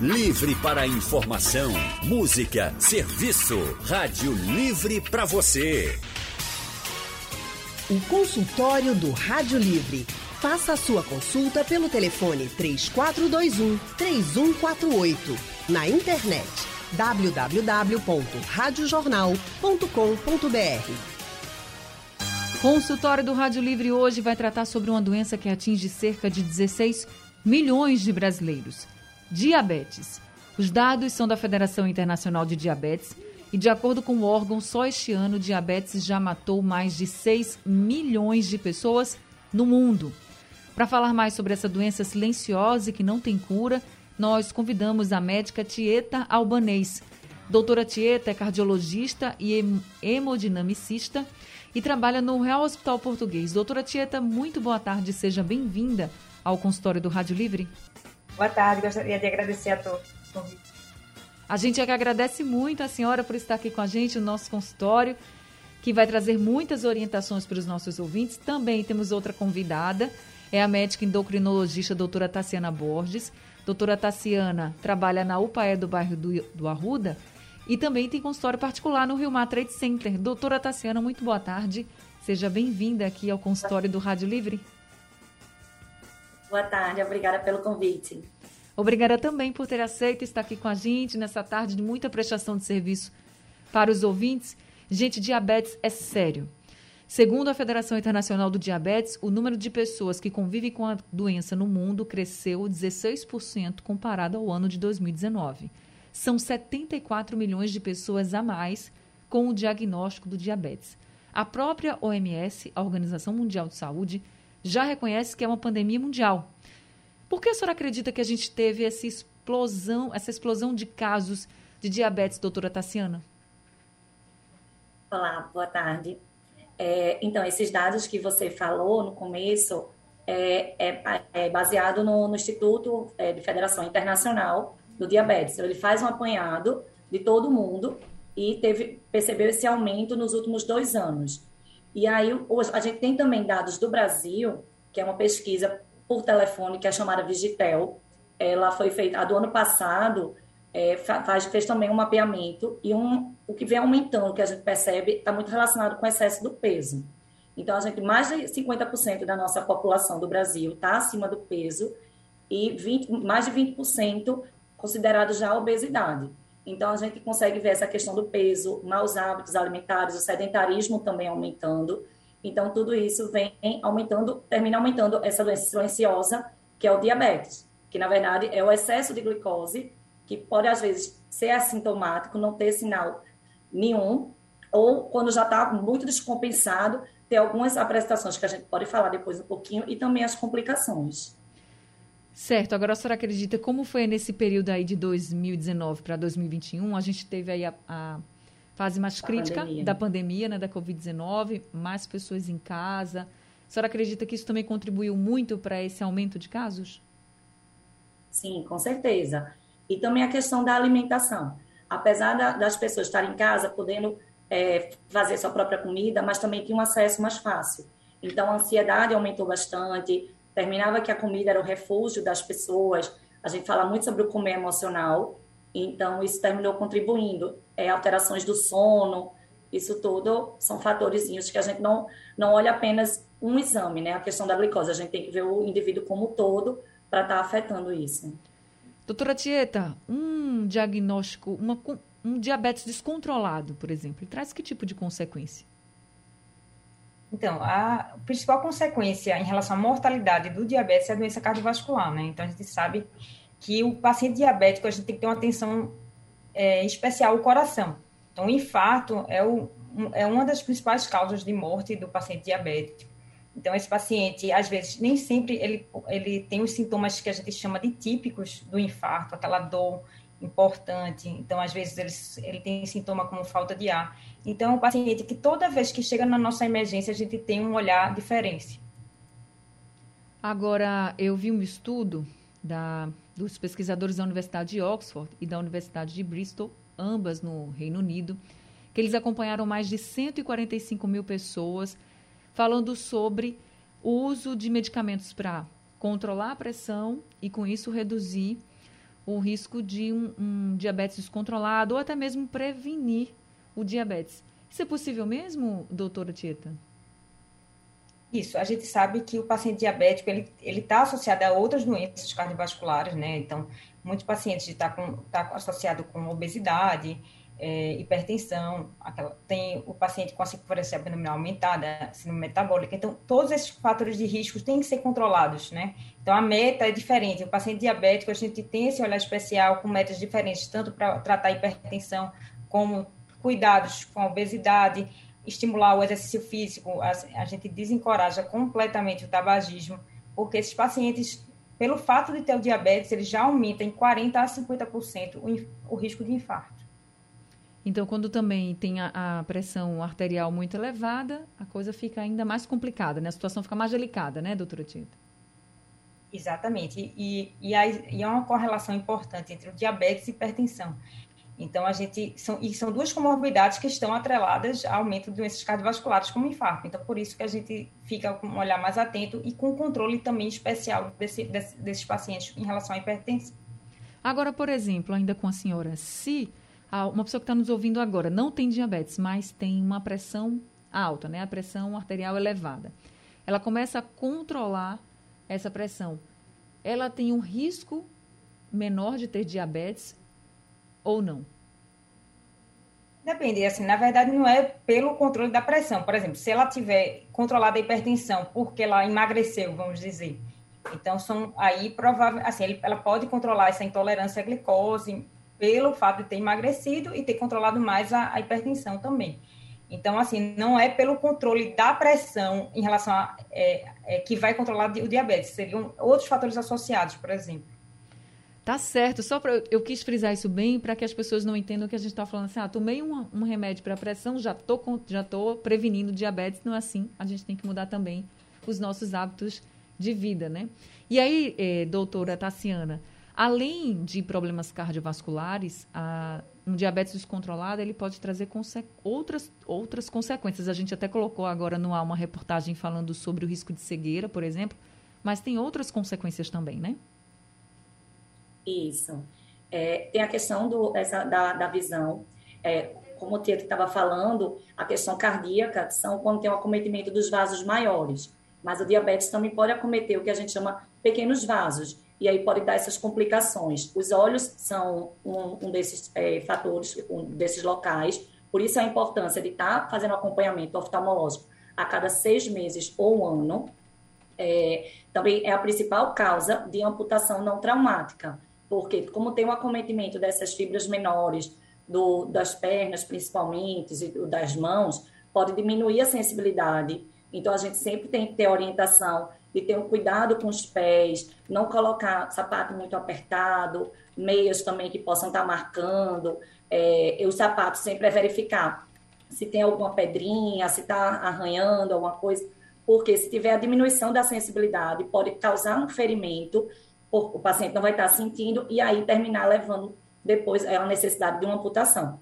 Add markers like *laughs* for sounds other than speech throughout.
Livre para informação, música, serviço. Rádio Livre para você. O consultório do Rádio Livre. Faça a sua consulta pelo telefone 3421 3148. Na internet www.radiojornal.com.br. Consultório do Rádio Livre hoje vai tratar sobre uma doença que atinge cerca de 16 milhões de brasileiros diabetes. Os dados são da Federação Internacional de Diabetes e, de acordo com o órgão, só este ano diabetes já matou mais de 6 milhões de pessoas no mundo. Para falar mais sobre essa doença silenciosa e que não tem cura, nós convidamos a médica Tieta Albanês. Doutora Tieta é cardiologista e hemodinamicista e trabalha no Real Hospital Português. Doutora Tieta, muito boa tarde, seja bem-vinda ao consultório do Rádio Livre. Boa tarde, gostaria de agradecer a todos. A gente é que agradece muito a senhora por estar aqui com a gente no nosso consultório, que vai trazer muitas orientações para os nossos ouvintes. Também temos outra convidada, é a médica endocrinologista doutora Tassiana Borges. Doutora Tassiana trabalha na UPAE do bairro do, do Arruda e também tem consultório particular no Rio Mar Trade Center. Doutora Tassiana, muito boa tarde. Seja bem-vinda aqui ao consultório do Rádio Livre. Boa tarde, obrigada pelo convite. Obrigada também por ter aceito estar aqui com a gente nessa tarde de muita prestação de serviço para os ouvintes. Gente, diabetes é sério. Segundo a Federação Internacional do Diabetes, o número de pessoas que convivem com a doença no mundo cresceu 16% comparado ao ano de 2019. São 74 milhões de pessoas a mais com o diagnóstico do diabetes. A própria OMS, a Organização Mundial de Saúde, já reconhece que é uma pandemia mundial. Por que a senhora acredita que a gente teve essa explosão, essa explosão de casos de diabetes, doutora Tassiana? Olá, boa tarde. É, então, esses dados que você falou no começo é, é, é baseado no, no Instituto é, de Federação Internacional do Diabetes. Então, ele faz um apanhado de todo mundo e teve, percebeu esse aumento nos últimos dois anos. E aí, a gente tem também dados do Brasil, que é uma pesquisa por telefone, que é chamada Vigitel. Ela foi feita, a do ano passado, é, faz, fez também um mapeamento, e um, o que vem aumentando, que a gente percebe, está muito relacionado com o excesso do peso. Então, a gente, mais de 50% da nossa população do Brasil está acima do peso, e 20, mais de 20% considerado já obesidade. Então, a gente consegue ver essa questão do peso, maus hábitos alimentares, o sedentarismo também aumentando. Então, tudo isso vem aumentando, termina aumentando essa doença silenciosa, que é o diabetes, que na verdade é o excesso de glicose, que pode às vezes ser assintomático, não ter sinal nenhum, ou quando já está muito descompensado, ter algumas apresentações que a gente pode falar depois um pouquinho, e também as complicações. Certo. Agora, a senhora acredita como foi nesse período aí de 2019 para 2021? A gente teve aí a, a fase mais crítica pandemia. da pandemia, né, da Covid-19, mais pessoas em casa. A senhora acredita que isso também contribuiu muito para esse aumento de casos? Sim, com certeza. E também a questão da alimentação. Apesar da, das pessoas estarem em casa, podendo é, fazer sua própria comida, mas também tinha um acesso mais fácil. Então, a ansiedade aumentou bastante, terminava que a comida era o refúgio das pessoas. A gente fala muito sobre o comer emocional, então isso terminou contribuindo. É, alterações do sono, isso tudo são fatores que a gente não, não olha apenas um exame, né? A questão da glicose, a gente tem que ver o indivíduo como um todo para estar tá afetando isso. Doutora Tieta, um diagnóstico, uma, um diabetes descontrolado, por exemplo, traz que tipo de consequência? Então, a principal consequência em relação à mortalidade do diabetes é a doença cardiovascular, né? Então, a gente sabe que o paciente diabético, a gente tem que ter uma atenção é, especial ao coração. Então, o infarto é, o, é uma das principais causas de morte do paciente diabético. Então, esse paciente, às vezes, nem sempre ele, ele tem os sintomas que a gente chama de típicos do infarto, aquela dor importante. Então, às vezes, ele, ele tem sintoma como falta de ar. Então, o paciente que toda vez que chega na nossa emergência, a gente tem um olhar diferente. Agora, eu vi um estudo da, dos pesquisadores da Universidade de Oxford e da Universidade de Bristol, ambas no Reino Unido, que eles acompanharam mais de 145 mil pessoas falando sobre o uso de medicamentos para controlar a pressão e, com isso, reduzir o risco de um, um diabetes descontrolado ou até mesmo prevenir o diabetes. Isso é possível mesmo, doutora Tieta? Isso, a gente sabe que o paciente diabético, ele está associado a outras doenças cardiovasculares, né? Então, muitos pacientes estão tá, tá associado com obesidade, é, hipertensão, aquela, tem o paciente com a circunferência abdominal aumentada, síndrome metabólica. Então, todos esses fatores de risco têm que ser controlados, né? Então, a meta é diferente. O paciente diabético, a gente tem esse olhar especial com metas diferentes, tanto para tratar a hipertensão, como cuidados com a obesidade, estimular o exercício físico. A, a gente desencoraja completamente o tabagismo, porque esses pacientes pelo fato de ter o diabetes, ele já aumenta em 40% a 50% o, o risco de infarto. Então, quando também tem a, a, pressão arterial muito elevada, a coisa fica ainda mais complicada, né? A situação fica mais delicada, né, doutora Tita? Exatamente. E, e, há, e há uma correlação importante entre o diabetes e hipertensão. Então, a gente. São, e são duas comorbidades que estão atreladas ao aumento de doenças cardiovasculares, como infarto. Então, por isso que a gente fica com um olhar mais atento e com controle também especial desse, desse, desses pacientes em relação à hipertensão. Agora, por exemplo, ainda com a senhora, se uma pessoa que está nos ouvindo agora não tem diabetes, mas tem uma pressão alta, né? A pressão arterial elevada. Ela começa a controlar essa pressão. Ela tem um risco menor de ter diabetes ou não? Depende, assim, na verdade não é pelo controle da pressão. Por exemplo, se ela tiver controlada a hipertensão porque ela emagreceu, vamos dizer. Então, são aí provável, assim, ela pode controlar essa intolerância à glicose, pelo fato de ter emagrecido e ter controlado mais a, a hipertensão também. Então, assim, não é pelo controle da pressão em relação a é, é, que vai controlar o diabetes, seriam outros fatores associados, por exemplo. Tá certo, só eu quis frisar isso bem para que as pessoas não entendam que a gente está falando assim, ah, tomei um, um remédio para pressão, já tô já tô prevenindo diabetes, não é assim. A gente tem que mudar também os nossos hábitos de vida, né? E aí, eh, doutora Tassiana, Além de problemas cardiovasculares, a, um diabetes descontrolado ele pode trazer outras, outras consequências. A gente até colocou agora no ar uma reportagem falando sobre o risco de cegueira, por exemplo, mas tem outras consequências também, né? Isso. É, tem a questão do, essa, da, da visão. É, como o Tieto estava falando, a questão cardíaca são quando tem o acometimento dos vasos maiores. Mas o diabetes também pode acometer o que a gente chama pequenos vasos e aí pode dar essas complicações. Os olhos são um, um desses é, fatores, um desses locais, por isso a importância de estar tá fazendo acompanhamento oftalmológico a cada seis meses ou um ano. É, também é a principal causa de amputação não traumática, porque como tem um acometimento dessas fibras menores, do, das pernas principalmente, e das mãos, pode diminuir a sensibilidade. Então, a gente sempre tem que ter orientação de ter um cuidado com os pés, não colocar sapato muito apertado, meias também que possam estar marcando, é, os sapatos sempre é verificar se tem alguma pedrinha, se está arranhando alguma coisa, porque se tiver a diminuição da sensibilidade, pode causar um ferimento, o paciente não vai estar sentindo, e aí terminar levando depois a necessidade de uma amputação.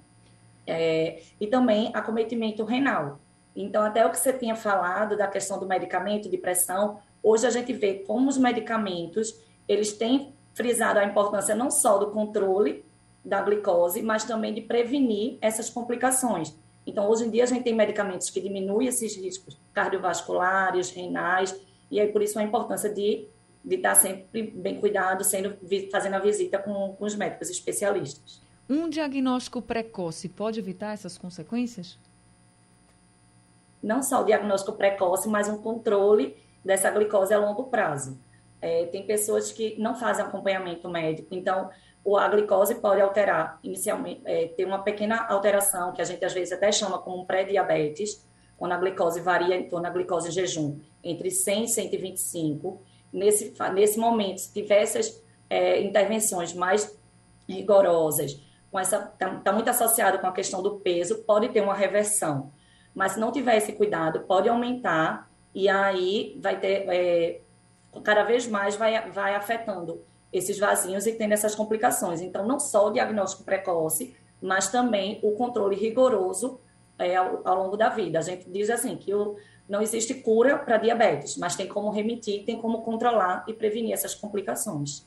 É, e também acometimento renal. Então, até o que você tinha falado da questão do medicamento de pressão, Hoje a gente vê como os medicamentos, eles têm frisado a importância não só do controle da glicose, mas também de prevenir essas complicações. Então, hoje em dia, a gente tem medicamentos que diminuem esses riscos cardiovasculares, renais, e aí por isso a importância de, de estar sempre bem cuidado, sendo, fazendo a visita com, com os médicos especialistas. Um diagnóstico precoce pode evitar essas consequências? Não só o diagnóstico precoce, mas um controle dessa glicose a longo prazo. É, tem pessoas que não fazem acompanhamento médico, então a glicose pode alterar inicialmente, é, tem uma pequena alteração que a gente às vezes até chama como pré-diabetes, quando a glicose varia em torno da glicose em jejum entre 100 e 125. Nesse, nesse momento, se tiver essas é, intervenções mais rigorosas, com essa está tá muito associado com a questão do peso, pode ter uma reversão. Mas se não tiver esse cuidado, pode aumentar e aí vai ter, é, cada vez mais vai, vai afetando esses vasinhos e tendo essas complicações. Então, não só o diagnóstico precoce, mas também o controle rigoroso é, ao, ao, longo da vida. A gente diz assim que o, não existe cura para diabetes, mas tem como remitir, tem como controlar e prevenir essas complicações.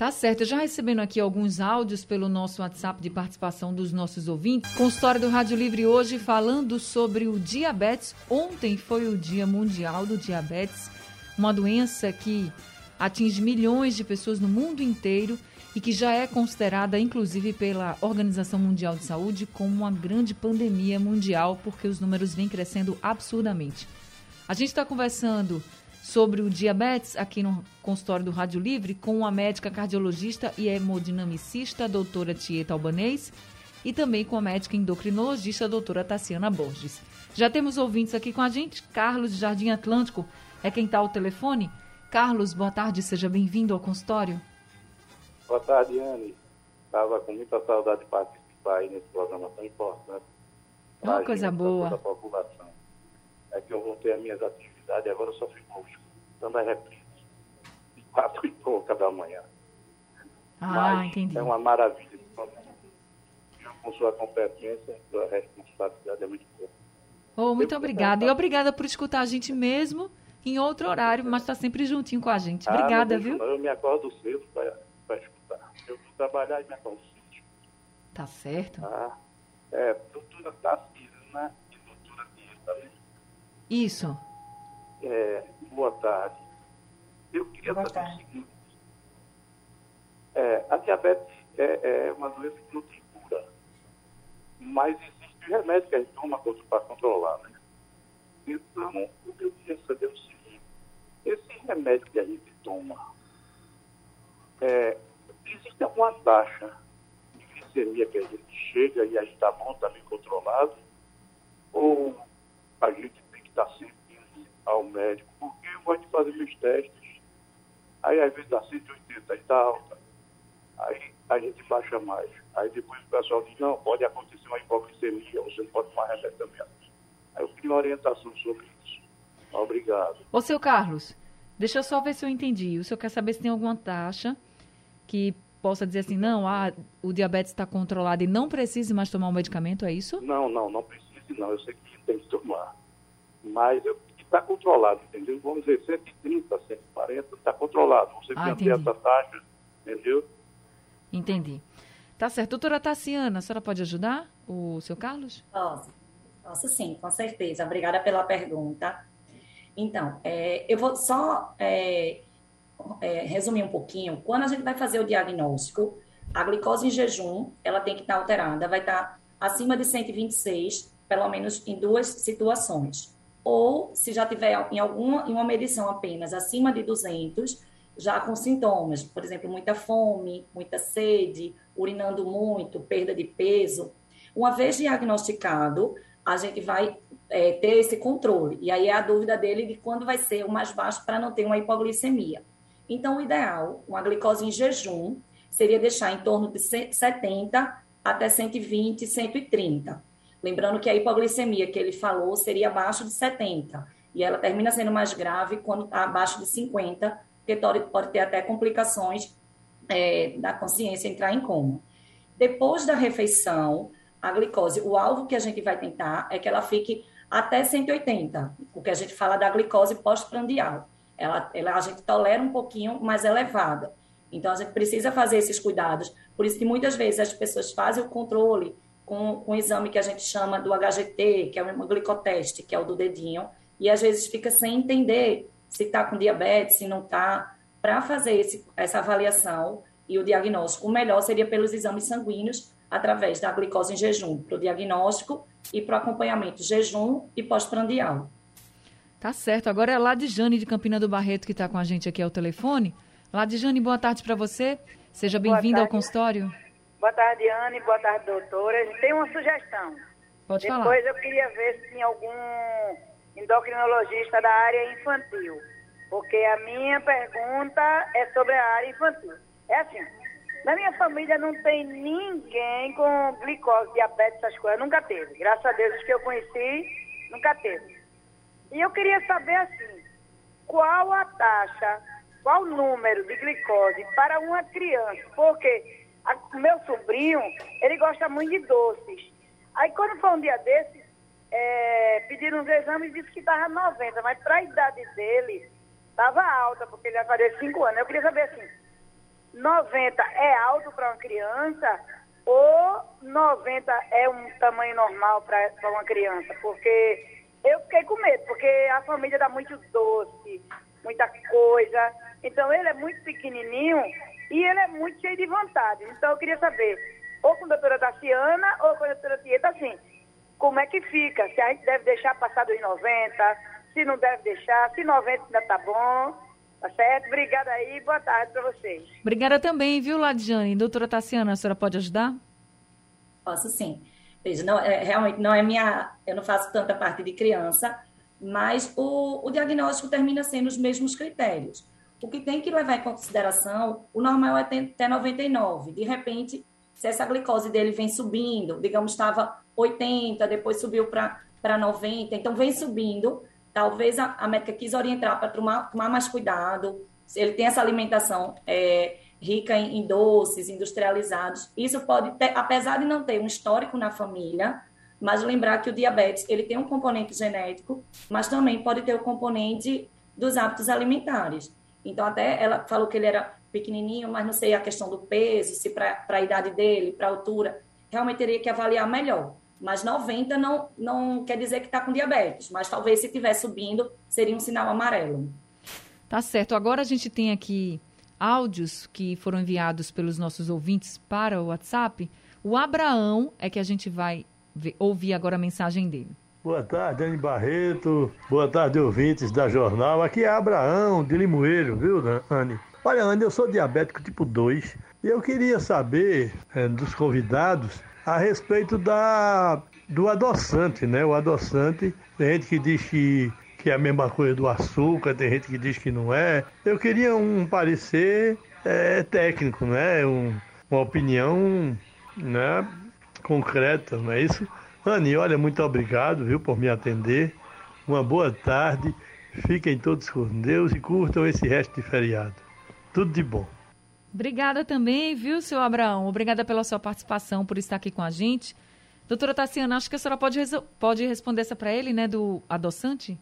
Tá certo, já recebendo aqui alguns áudios pelo nosso WhatsApp de participação dos nossos ouvintes. Consultório do Rádio Livre hoje falando sobre o diabetes. Ontem foi o Dia Mundial do Diabetes, uma doença que atinge milhões de pessoas no mundo inteiro e que já é considerada, inclusive, pela Organização Mundial de Saúde como uma grande pandemia mundial, porque os números vêm crescendo absurdamente. A gente está conversando sobre o diabetes aqui no consultório do Rádio Livre com a médica cardiologista e hemodinamicista, doutora Tieta Albanês, e também com a médica endocrinologista, doutora Tassiana Borges. Já temos ouvintes aqui com a gente. Carlos de Jardim Atlântico é quem está ao telefone. Carlos, boa tarde, seja bem-vindo ao consultório. Boa tarde, Anne. Estava com muita saudade de participar aí nesse programa tão importante. Uma coisa boa. Toda a população. É que eu voltei às minhas atividades e agora eu só fico dando a reprise. De quatro *laughs* e pouca da manhã. Ah, Mas entendi. É uma maravilha. Com sua competência, sua responsabilidade é muito boa. Oh, muito obrigada. E obrigada por escutar a gente mesmo em outro horário, mas está sempre juntinho com a gente. Ah, obrigada, ah, viu? Eu me acordo cedo para escutar. Eu vou trabalhar e me acordo cedo. Tá certo. Ah, é, doutora Tassira, né? E doutora Tieta, né? Isso. É, boa tarde. Eu queria boa saber o seguinte. É, a diabetes é, é, uma doença que não tem cura, mas existe remédio que a gente toma para controlar, né? Então, o que eu queria saber é o seguinte, esse remédio que a gente toma, é, existe alguma taxa de glicemia que a gente chega e a gente está bom, está bem controlado, ou a gente tem que estar tá sempre ao médico, porque eu vou te fazer meus testes, aí às vezes dá 180 e está alta, aí a gente baixa mais. Aí depois o pessoal diz, não, pode acontecer uma hipoglicemia, você não pode tomar remédio também. Aí eu queria uma orientação sobre isso. Obrigado. Ô, seu Carlos, deixa eu só ver se eu entendi. O senhor quer saber se tem alguma taxa que possa dizer assim, não, ah, o diabetes está controlado e não precise mais tomar o um medicamento, é isso? Não, não, não precise não. Eu sei que tem que tomar. Mas está controlado, entendeu? Vamos dizer, 130, 140, está controlado. Você ah, tem essa taxa, entendeu? Entendi. Tá certo. Doutora Tassiana, a senhora pode ajudar o seu Carlos? Posso. Posso sim, com certeza. Obrigada pela pergunta. Então, é, eu vou só é, é, resumir um pouquinho. Quando a gente vai fazer o diagnóstico, a glicose em jejum, ela tem que estar alterada, vai estar acima de 126, pelo menos em duas situações. Ou, se já tiver em alguma em uma medição apenas acima de 200, já com sintomas, por exemplo, muita fome, muita sede, urinando muito, perda de peso. Uma vez diagnosticado, a gente vai é, ter esse controle. E aí é a dúvida dele de quando vai ser o mais baixo para não ter uma hipoglicemia. Então, o ideal, uma glicose em jejum, seria deixar em torno de 70 até 120, 130. Lembrando que a hipoglicemia que ele falou seria abaixo de 70. E ela termina sendo mais grave quando está abaixo de 50, porque pode, pode ter até complicações é, da consciência entrar em coma. Depois da refeição, a glicose, o alvo que a gente vai tentar é que ela fique até 180, o que a gente fala da glicose pós-prandial. Ela, ela, a gente tolera um pouquinho mais elevada. Então, a gente precisa fazer esses cuidados. Por isso que muitas vezes as pessoas fazem o controle com, com um exame que a gente chama do HGT, que é o glicoteste, que é o do dedinho, e às vezes fica sem entender se está com diabetes, se não está. Para fazer esse, essa avaliação e o diagnóstico, o melhor seria pelos exames sanguíneos, através da glicose em jejum para o diagnóstico e para o acompanhamento jejum e pós-prandial. Tá certo. Agora é lá de Jane de Campina do Barreto que está com a gente aqui ao telefone. Lá de Jane, boa tarde para você. Seja bem-vinda ao consultório. Boa tarde, Anne. Boa tarde, doutora. Tem uma sugestão. Pode Depois falar. Depois eu queria ver se tinha algum endocrinologista da área infantil. Porque a minha pergunta é sobre a área infantil. É assim, na minha família não tem ninguém com glicose, diabetes, essas coisas. Nunca teve. Graças a Deus, os que eu conheci, nunca teve. E eu queria saber assim, qual a taxa, qual o número de glicose para uma criança? Porque o meu sobrinho, ele gosta muito de doces. Aí quando foi um dia desses, é, pediram uns exames e disse que estava 90, mas para a idade dele, estava alta, porque ele vai fazer 5 anos. Eu queria saber assim, 90 é alto para uma criança ou 90 é um tamanho normal para uma criança? Porque eu fiquei com medo, porque a família dá muito doce, muita coisa. Então ele é muito pequenininho e ele é muito cheio de vontade. Então eu queria saber, ou com a doutora Daciana ou com a doutora Tieta, assim, como é que fica? Se a gente deve deixar passar dos 90, se não deve deixar, se 90 ainda tá bom. Tá certo? Obrigada aí, boa tarde para vocês. Obrigada também, viu, Ladiane? Doutora Tassiana, a senhora pode ajudar? Posso sim. Veja, não, é, realmente não é minha. Eu não faço tanta parte de criança, mas o, o diagnóstico termina sendo os mesmos critérios. O que tem que levar em consideração, o normal é até 99. De repente, se essa glicose dele vem subindo, digamos, estava 80, depois subiu para 90, então vem subindo, talvez a, a médica quis orientar para tomar, tomar mais cuidado, se ele tem essa alimentação é, rica em, em, doces, industrializados, isso pode ter, apesar de não ter um histórico na família, mas lembrar que o diabetes, ele tem um componente genético, mas também pode ter o componente dos hábitos alimentares. Então, até ela falou que ele era pequenininho, mas não sei a questão do peso, se para a idade dele, para a altura, realmente teria que avaliar melhor. Mas 90 não, não quer dizer que está com diabetes, mas talvez se estiver subindo, seria um sinal amarelo. Tá certo. Agora a gente tem aqui áudios que foram enviados pelos nossos ouvintes para o WhatsApp. O Abraão é que a gente vai ver, ouvir agora a mensagem dele. Boa tarde, Dani Barreto. Boa tarde, ouvintes da Jornal. Aqui é Abraão, de Limoeiro, viu, Anne? Olha, Anne, eu sou diabético tipo 2 e eu queria saber é, dos convidados a respeito da, do adoçante, né? O adoçante, tem gente que diz que, que é a mesma coisa do açúcar, tem gente que diz que não é. Eu queria um parecer é, técnico, né? Um, uma opinião né, concreta, não é isso? Anne, olha, muito obrigado, viu, por me atender. Uma boa tarde. Fiquem todos com Deus e curtam esse resto de feriado. Tudo de bom. Obrigada também, viu, seu Abraão? Obrigada pela sua participação, por estar aqui com a gente. Doutora Tassiana, acho que a senhora pode, pode responder essa para ele, né, do adoçante?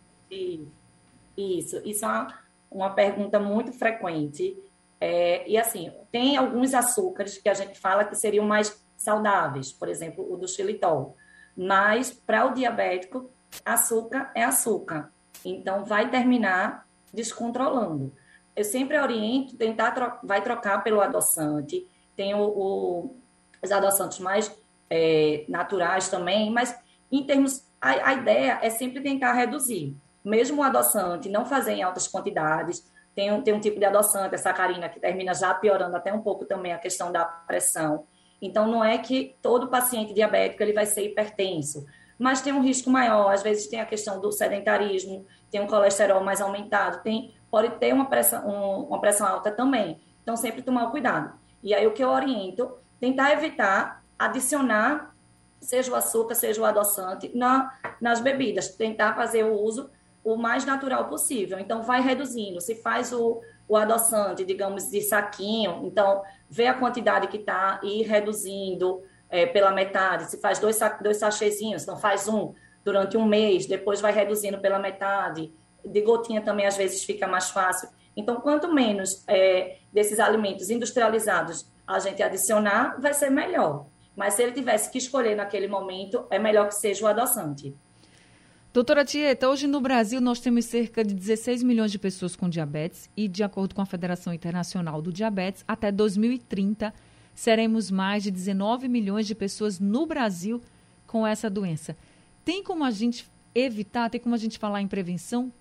Isso, isso é uma, uma pergunta muito frequente. É, e assim, tem alguns açúcares que a gente fala que seriam mais saudáveis, por exemplo, o do xilitol. Mas para o diabético, açúcar é açúcar. Então vai terminar descontrolando. Eu sempre oriento tentar tro vai trocar pelo adoçante. Tem o, o, os adoçantes mais é, naturais também, mas em termos a, a ideia é sempre tentar reduzir. Mesmo o adoçante não fazer em altas quantidades, tem um, tem um tipo de adoçante, a sacarina, que termina já piorando até um pouco também a questão da pressão. Então, não é que todo paciente diabético ele vai ser hipertenso, mas tem um risco maior. Às vezes tem a questão do sedentarismo, tem um colesterol mais aumentado, tem, pode ter uma pressão, um, uma pressão alta também. Então, sempre tomar cuidado. E aí, o que eu oriento, tentar evitar adicionar, seja o açúcar, seja o adoçante, na, nas bebidas. Tentar fazer o uso o mais natural possível. Então, vai reduzindo. Se faz o, o adoçante, digamos, de saquinho, então vê a quantidade que está e ir reduzindo é, pela metade. Se faz dois, dois sachezinhos, então faz um durante um mês, depois vai reduzindo pela metade. De gotinha também às vezes fica mais fácil. Então, quanto menos é, desses alimentos industrializados a gente adicionar, vai ser melhor. Mas se ele tivesse que escolher naquele momento, é melhor que seja o adoçante. Doutora Tieta, hoje no Brasil nós temos cerca de 16 milhões de pessoas com diabetes e, de acordo com a Federação Internacional do Diabetes, até 2030 seremos mais de 19 milhões de pessoas no Brasil com essa doença. Tem como a gente evitar, tem como a gente falar em prevenção?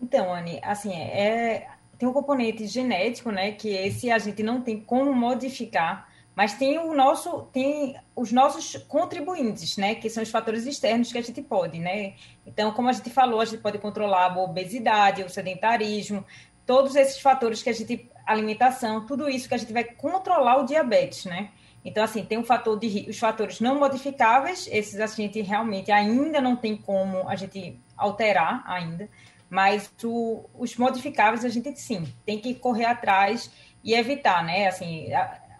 Então, Anne, assim, é, tem um componente genético, né, que esse a gente não tem como modificar, mas tem o nosso, tem os nossos contribuintes, né, que são os fatores externos que a gente pode, né? Então, como a gente falou, a gente pode controlar a obesidade, o sedentarismo, todos esses fatores que a gente alimentação, tudo isso que a gente vai controlar o diabetes, né? Então, assim, tem um fator de os fatores não modificáveis, esses a gente realmente ainda não tem como a gente alterar ainda, mas o, os modificáveis a gente sim tem que correr atrás e evitar, né? Assim,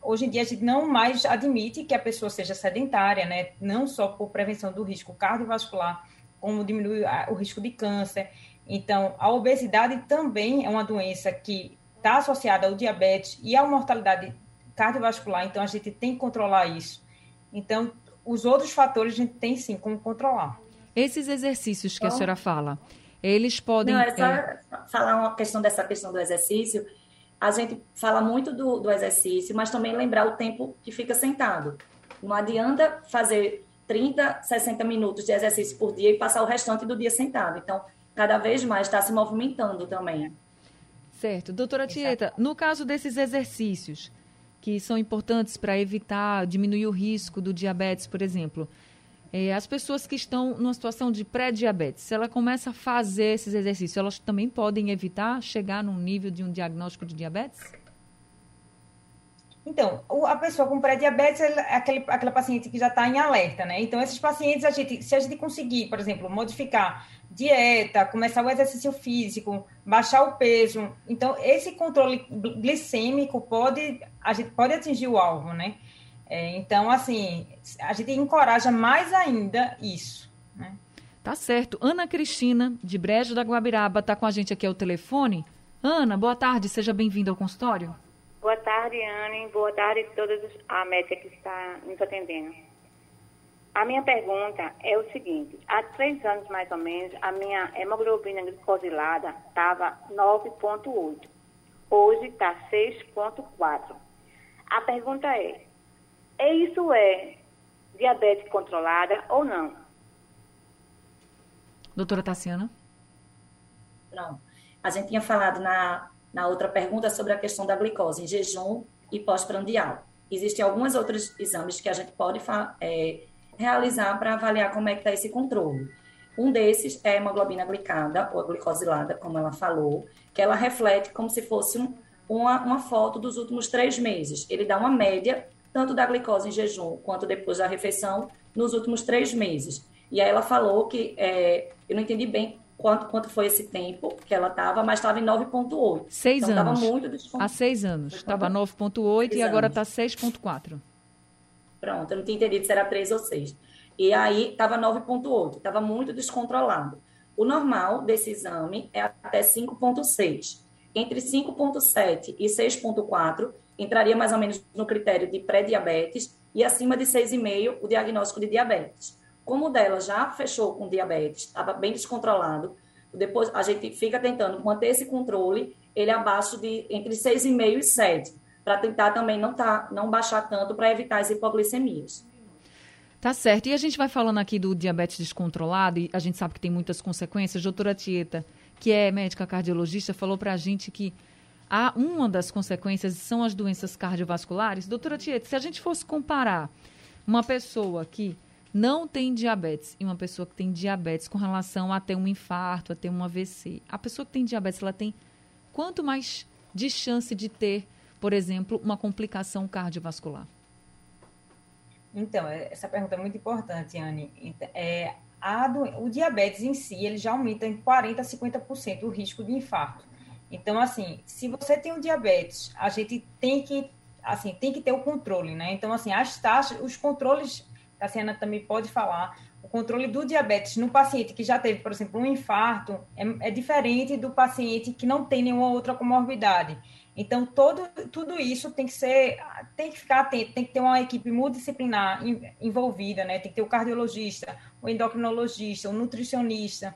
hoje em dia a gente não mais admite que a pessoa seja sedentária, né? Não só por prevenção do risco cardiovascular, como diminuir o risco de câncer. Então, a obesidade também é uma doença que está associada ao diabetes e à mortalidade cardiovascular, então a gente tem que controlar isso. Então, os outros fatores a gente tem sim como controlar. Esses exercícios que a senhora fala, eles podem. Não, é só é... falar uma questão dessa questão do exercício. A gente fala muito do, do exercício, mas também lembrar o tempo que fica sentado. Não adianta fazer 30, 60 minutos de exercício por dia e passar o restante do dia sentado. Então, cada vez mais está se movimentando também. Certo. Doutora Tieta, no caso desses exercícios, que são importantes para evitar, diminuir o risco do diabetes, por exemplo, é, as pessoas que estão numa situação de pré-diabetes, se ela começa a fazer esses exercícios, elas também podem evitar chegar num nível de um diagnóstico de diabetes? Então, a pessoa com pré-diabetes é aquele, aquela paciente que já está em alerta, né? Então, esses pacientes, a gente, se a gente conseguir, por exemplo, modificar dieta, começar o exercício físico, baixar o peso, então esse controle glicêmico pode, a gente pode atingir o alvo, né? É, então, assim, a gente encoraja mais ainda isso, né? Tá certo. Ana Cristina, de Brejo da Guabiraba, está com a gente aqui ao telefone. Ana, boa tarde, seja bem-vinda ao consultório. Boa tarde, Anne. Boa tarde a toda a médica que está nos atendendo. A minha pergunta é o seguinte: há três anos mais ou menos, a minha hemoglobina glicosilada estava 9,8. Hoje está 6,4. A pergunta é: é isso é diabetes controlada ou não? Doutora Tassiana? Não. A gente tinha falado na na outra pergunta sobre a questão da glicose em jejum e pós-prandial. Existem alguns outros exames que a gente pode é, realizar para avaliar como é que está esse controle. Um desses é a hemoglobina glicada, ou a glicosilada, como ela falou, que ela reflete como se fosse um, uma, uma foto dos últimos três meses. Ele dá uma média, tanto da glicose em jejum quanto depois da refeição, nos últimos três meses. E aí ela falou que, é, eu não entendi bem quanto, quanto foi esse tempo que ela estava, mas estava em 9,8. Seis então, anos. Estava muito. Há seis anos. Estava 9,8 e agora está 6,4. Pronto, eu não tinha entendido se era 3 ou 6. E aí estava 9,8, estava muito descontrolado. O normal desse exame é até 5,6. Entre 5,7 e 6,4 entraria mais ou menos no critério de pré-diabetes e acima de 6,5 o diagnóstico de diabetes. Como o dela já fechou com diabetes, estava bem descontrolado, depois a gente fica tentando manter esse controle, ele abaixo de entre 6,5 e 7, para tentar também não, tá, não baixar tanto para evitar as hipoglicemias. Tá certo. E a gente vai falando aqui do diabetes descontrolado, e a gente sabe que tem muitas consequências. Doutora Tieta, que é médica cardiologista, falou para a gente que há uma das consequências são as doenças cardiovasculares. Doutora Tieta, se a gente fosse comparar uma pessoa que não tem diabetes e uma pessoa que tem diabetes com relação a ter um infarto, a ter um AVC, a pessoa que tem diabetes, ela tem quanto mais de chance de ter, por exemplo, uma complicação cardiovascular? Então, é, essa pergunta é muito importante, Anne. É, a, o diabetes em si, ele já aumenta em 40% a 50% o risco de infarto. Então, assim, se você tem o diabetes, a gente tem que, assim, tem que ter o controle, né? Então, assim, as taxas, os controles Cassiana também pode falar, o controle do diabetes no paciente que já teve, por exemplo, um infarto, é, é diferente do paciente que não tem nenhuma outra comorbidade. Então, todo, tudo isso tem que ser, tem que ficar atento, tem que ter uma equipe multidisciplinar envolvida, né? Tem que ter o cardiologista, o endocrinologista, o nutricionista.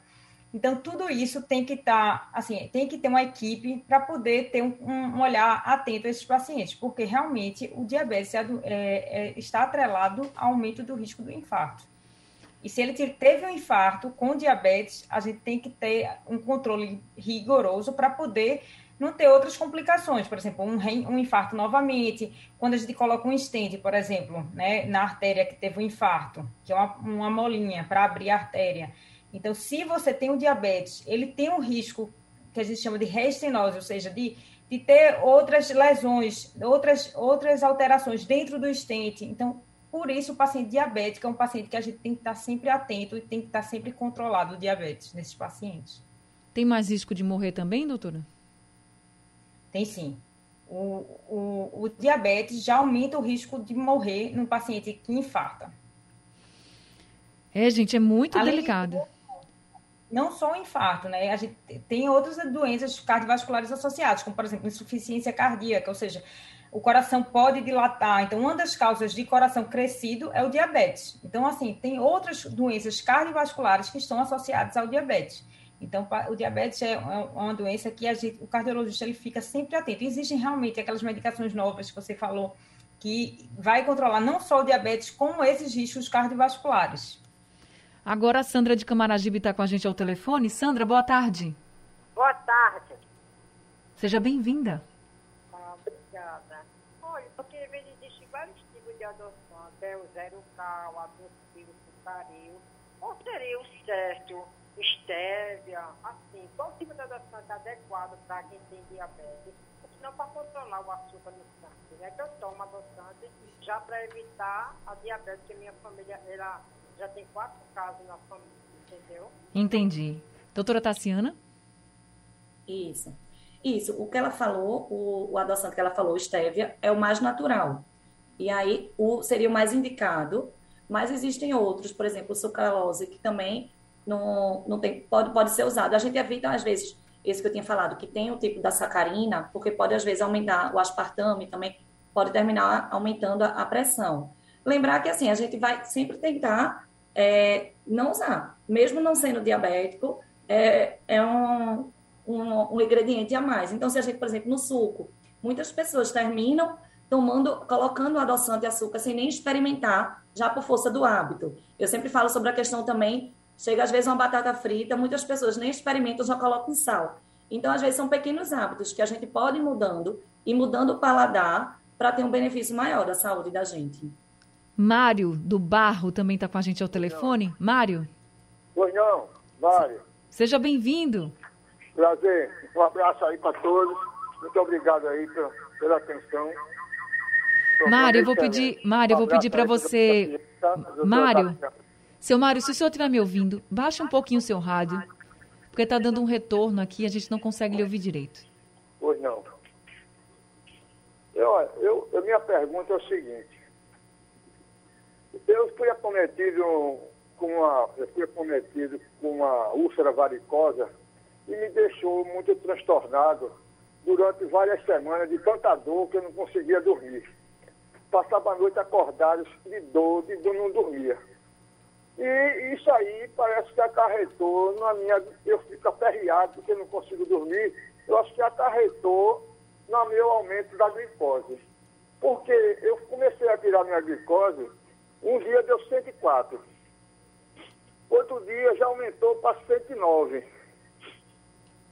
Então, tudo isso tem que estar, tá, assim, tem que ter uma equipe para poder ter um, um, olhar atento a esses pacientes, porque realmente o diabetes é, é, está atrelado ao aumento do risco do infarto. E se ele teve um infarto com diabetes, a gente tem que ter um controle rigoroso para poder não ter outras complicações, por exemplo, um, um, infarto novamente, quando a gente coloca um stent, por exemplo, né, na artéria que teve um infarto, que é uma, uma molinha para abrir a artéria, então, se você tem o diabetes, ele tem um risco que a gente chama de restenose, ou seja, de, de ter outras lesões, outras, outras alterações dentro do estente. Então, por isso, o paciente diabético é um paciente que a gente tem que estar sempre atento e tem que estar sempre controlado o diabetes nesses pacientes. Tem mais risco de morrer também, doutora? Tem sim. O, o, o diabetes já aumenta o risco de morrer no paciente que infarta. É, gente, é muito Além delicado. De não só o infarto, né? A gente tem outras doenças cardiovasculares associadas, como, por exemplo, insuficiência cardíaca, ou seja, o coração pode dilatar. Então, uma das causas de coração crescido é o diabetes. Então, assim, tem outras doenças cardiovasculares que estão associadas ao diabetes. Então, o diabetes é, é uma doença que gente, o cardiologista ele fica sempre atento. Existem realmente aquelas medicações novas que você falou que vai controlar não só o diabetes, como esses riscos cardiovasculares. Agora a Sandra de Camaragibe está com a gente ao telefone. Sandra, boa tarde. Boa tarde. Seja bem-vinda. Ah, obrigada. Olha, porque existem vários tipos de adoção, até o zero cal, adotivo, futaril. Qual seria o certo? Estévia, assim, qual tipo de adoção é adequado para quem tem diabetes? Não para controlar o açúcar no sangue, né? Que eu tomo adoçante já para evitar a diabetes, que minha família ela já tem quatro casos na família, entendeu? Entendi. Doutora Tassiana? Isso. Isso, o que ela falou, o, o adoçante que ela falou, estévia, é o mais natural. E aí o, seria o mais indicado, mas existem outros, por exemplo, sucralose, que também não, não tem, pode, pode ser usado. A gente evita, às vezes, esse que eu tinha falado, que tem o tipo da sacarina, porque pode, às vezes, aumentar o aspartame também, pode terminar aumentando a, a pressão. Lembrar que, assim, a gente vai sempre tentar é, não usar. Mesmo não sendo diabético, é, é um, um, um, ingrediente a mais. Então, se a gente, por exemplo, no suco, muitas pessoas terminam tomando, colocando adoçante de açúcar sem nem experimentar, já por força do hábito. Eu sempre falo sobre a questão também, chega às vezes uma batata frita, muitas pessoas nem experimentam, já colocam sal. Então, às vezes, são pequenos hábitos que a gente pode ir mudando e mudando o paladar para ter um benefício maior da saúde da gente. Mário, do Barro, também está com a gente ao telefone. Não. Mário? Pois não, Mário. Seja bem-vindo. Prazer. Um abraço aí para todos. Muito obrigado aí pela, pela atenção. Mário, eu vou pedir, Mário, eu vou pedir para você, Mário, seu Mário, se o senhor estiver me ouvindo, baixe um pouquinho o seu rádio, porque está dando um retorno aqui, a gente não consegue lhe ouvir direito. Pois não. Eu, eu, a minha pergunta é o seguinte: eu fui acometido com uma, eu fui acometido com uma úlcera varicosa e me deixou muito transtornado durante várias semanas de tanta dor que eu não conseguia dormir. Passava a noite acordado de dor, de dor não dormia. E isso aí parece que acarretou na minha. Eu fico aperreado porque eu não consigo dormir. Eu acho que acarretou no meu aumento da glicose. Porque eu comecei a tirar minha glicose um dia deu 104. Outro dia já aumentou para 109.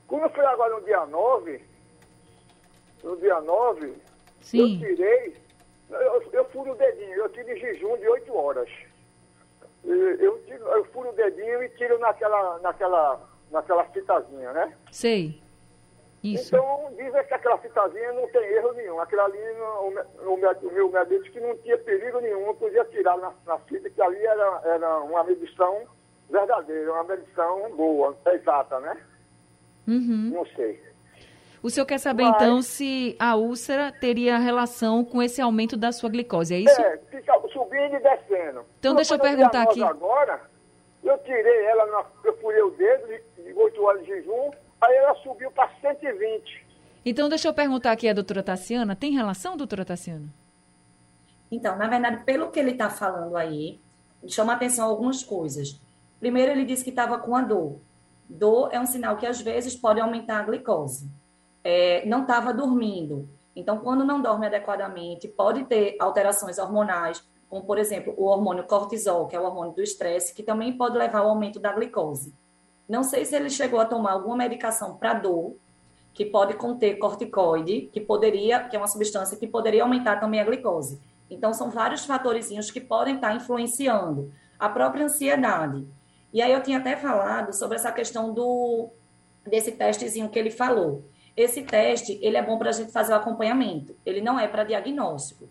Quando foi agora no dia 9, no dia 9, Sim. eu tirei, eu, eu furo o dedinho, eu tiro em jejum de 8 horas. Eu, tiro, eu furo o dedinho e tiro naquela, naquela, naquela fitazinha, né? Sei. Isso. Então, dizem que aquela fitazinha não tem erro nenhum. Aquela ali, o, o, o meu médico disse que não tinha perigo nenhum, podia tirar na, na fita, que ali era, era uma medição verdadeira, uma medição boa, exata, né? Uhum. Não sei. O senhor quer saber, Mas, então, se a úlcera teria relação com esse aumento da sua glicose, é isso? É, subindo e descendo. Então, deixa eu perguntar aqui. Agora, eu tirei ela, na, eu furei o dedo de 8 horas de jejum, Aí ela subiu para 120. Então, deixa eu perguntar aqui a doutora Tassiana. Tem relação, doutora Tassiana? Então, na verdade, pelo que ele está falando aí, chama atenção algumas coisas. Primeiro, ele disse que estava com a dor. Dor é um sinal que às vezes pode aumentar a glicose. É, não estava dormindo. Então, quando não dorme adequadamente, pode ter alterações hormonais, como, por exemplo, o hormônio cortisol, que é o hormônio do estresse, que também pode levar ao aumento da glicose. Não sei se ele chegou a tomar alguma medicação para dor, que pode conter corticoide, que poderia, que é uma substância que poderia aumentar também a glicose. Então, são vários fatorzinhos que podem estar influenciando a própria ansiedade. E aí eu tinha até falado sobre essa questão do desse testezinho que ele falou. Esse teste, ele é bom para a gente fazer o acompanhamento. Ele não é para diagnóstico.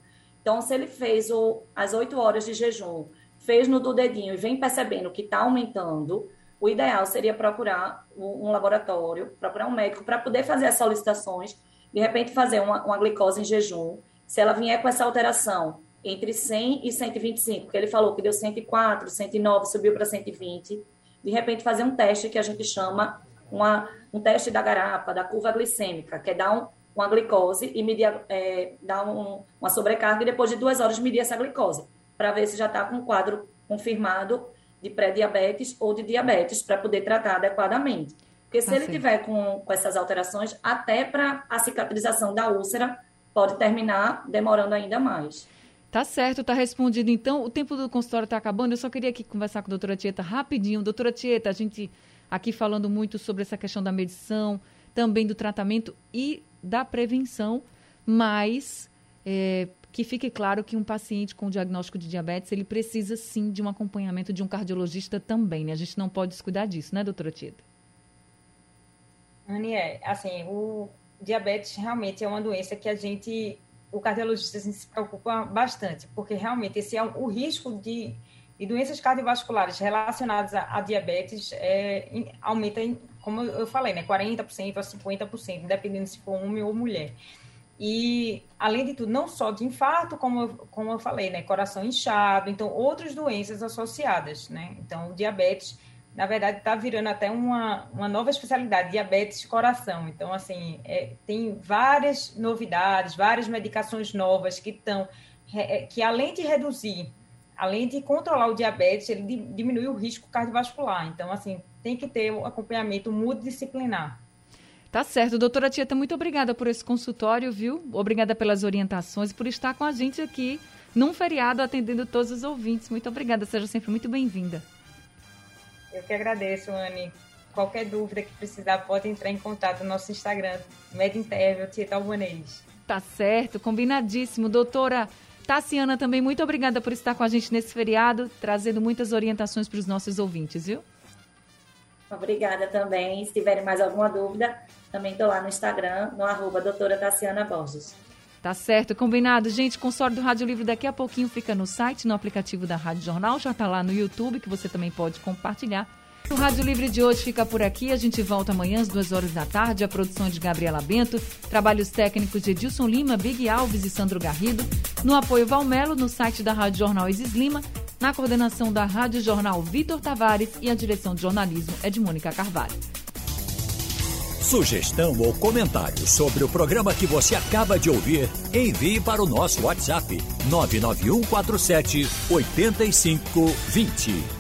Então, se ele fez o, as oito horas de jejum, fez no do dedinho e vem percebendo que está aumentando, o ideal seria procurar um, laboratório, procurar um médico para poder fazer as solicitações, de repente fazer uma, uma glicose em jejum. Se ela vier com essa alteração entre 100 e 125, porque ele falou que deu 104, 109, subiu para 120, de repente fazer um teste que a gente chama uma, um teste da garapa, da curva glicêmica, que é dar um, uma glicose e medir, é, dar um, uma sobrecarga e depois de duas horas medir essa glicose, para ver se já está com um quadro confirmado de pré-diabetes ou de diabetes, para poder tratar adequadamente. Porque se tá ele certo. tiver com, com essas alterações, até para a cicatrização da úlcera pode terminar demorando ainda mais. Tá certo, tá respondido. Então, o tempo do consultório está acabando. Eu só queria aqui conversar com a doutora Tieta rapidinho. Doutora Tieta, a gente aqui falando muito sobre essa questão da medição, também do tratamento e da prevenção, mas é, que fique claro que um paciente com diagnóstico de diabetes, ele precisa sim de um acompanhamento de um cardiologista também, né? A gente não pode descuidar disso, né, doutora Tieta? Annie, é, assim, o diabetes realmente é uma doença que a gente, o cardiologista assim, se preocupa bastante, porque realmente esse é o risco de, de doenças cardiovasculares relacionadas a, a diabetes é, aumenta, como eu falei, né, 40% a 50%, dependendo se for homem ou mulher. E, além de tudo, não só de infarto, como eu, como eu falei, né, coração inchado, então outras doenças associadas, né? Então, diabetes na verdade, está virando até uma, uma nova especialidade, diabetes coração. Então, assim, é, tem várias novidades, várias medicações novas que estão, é, que além de reduzir, além de controlar o diabetes, ele diminui o risco cardiovascular. Então, assim, tem que ter um acompanhamento multidisciplinar. Tá certo. Doutora Tieta, muito obrigada por esse consultório, viu? Obrigada pelas orientações e por estar com a gente aqui num feriado atendendo todos os ouvintes. Muito obrigada. Seja sempre muito bem-vinda. Eu que agradeço, Anne. Qualquer dúvida que precisar, pode entrar em contato no nosso Instagram, Medintervel Tieta Albanês. Tá certo, combinadíssimo. Doutora Tassiana, também muito obrigada por estar com a gente nesse feriado, trazendo muitas orientações para os nossos ouvintes, viu? Obrigada também. Se tiverem mais alguma dúvida, também estou lá no Instagram, no arroba doutora Tassiana Borges. Tá certo, combinado. Gente, consórcio do Rádio Livre daqui a pouquinho fica no site, no aplicativo da Rádio Jornal, já tá lá no YouTube, que você também pode compartilhar. O Rádio Livre de hoje fica por aqui. A gente volta amanhã às duas horas da tarde. A produção é de Gabriela Bento, trabalhos técnicos de Edilson Lima, Big Alves e Sandro Garrido. No apoio Valmelo, no site da Rádio Jornal Isis Lima. Na coordenação da Rádio Jornal Vitor Tavares e a direção de jornalismo é de Mônica Carvalho. Sugestão ou comentário sobre o programa que você acaba de ouvir, envie para o nosso WhatsApp 99147 8520.